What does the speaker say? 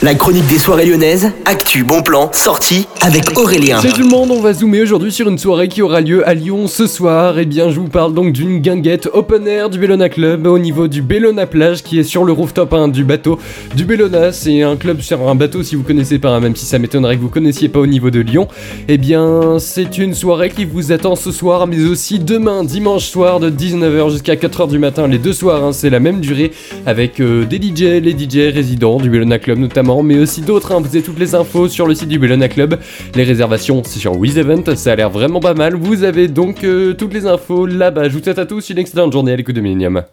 La chronique des soirées lyonnaises, actu, bon plan, sortie avec Aurélien. Salut tout le monde, on va zoomer aujourd'hui sur une soirée qui aura lieu à Lyon ce soir. Et bien, je vous parle donc d'une guinguette open air du Bellona Club au niveau du Bellona Plage qui est sur le rooftop 1 du bateau du Bellona. C'est un club sur un bateau si vous connaissez pas, hein, même si ça m'étonnerait que vous connaissiez pas au niveau de Lyon. Et bien, c'est une soirée qui vous attend ce soir, mais aussi demain, dimanche soir de 19h jusqu'à 4h du matin. Les deux soirs, hein, c'est la même durée avec euh, des DJ, les DJ résidents du Bellona Club notamment mais aussi d'autres. Hein. Vous avez toutes les infos sur le site du Bellona Club. Les réservations, c'est sur WizEvent, ça a l'air vraiment pas mal. Vous avez donc euh, toutes les infos là-bas. Je vous souhaite à tous une excellente journée à l'écoute de Millennium.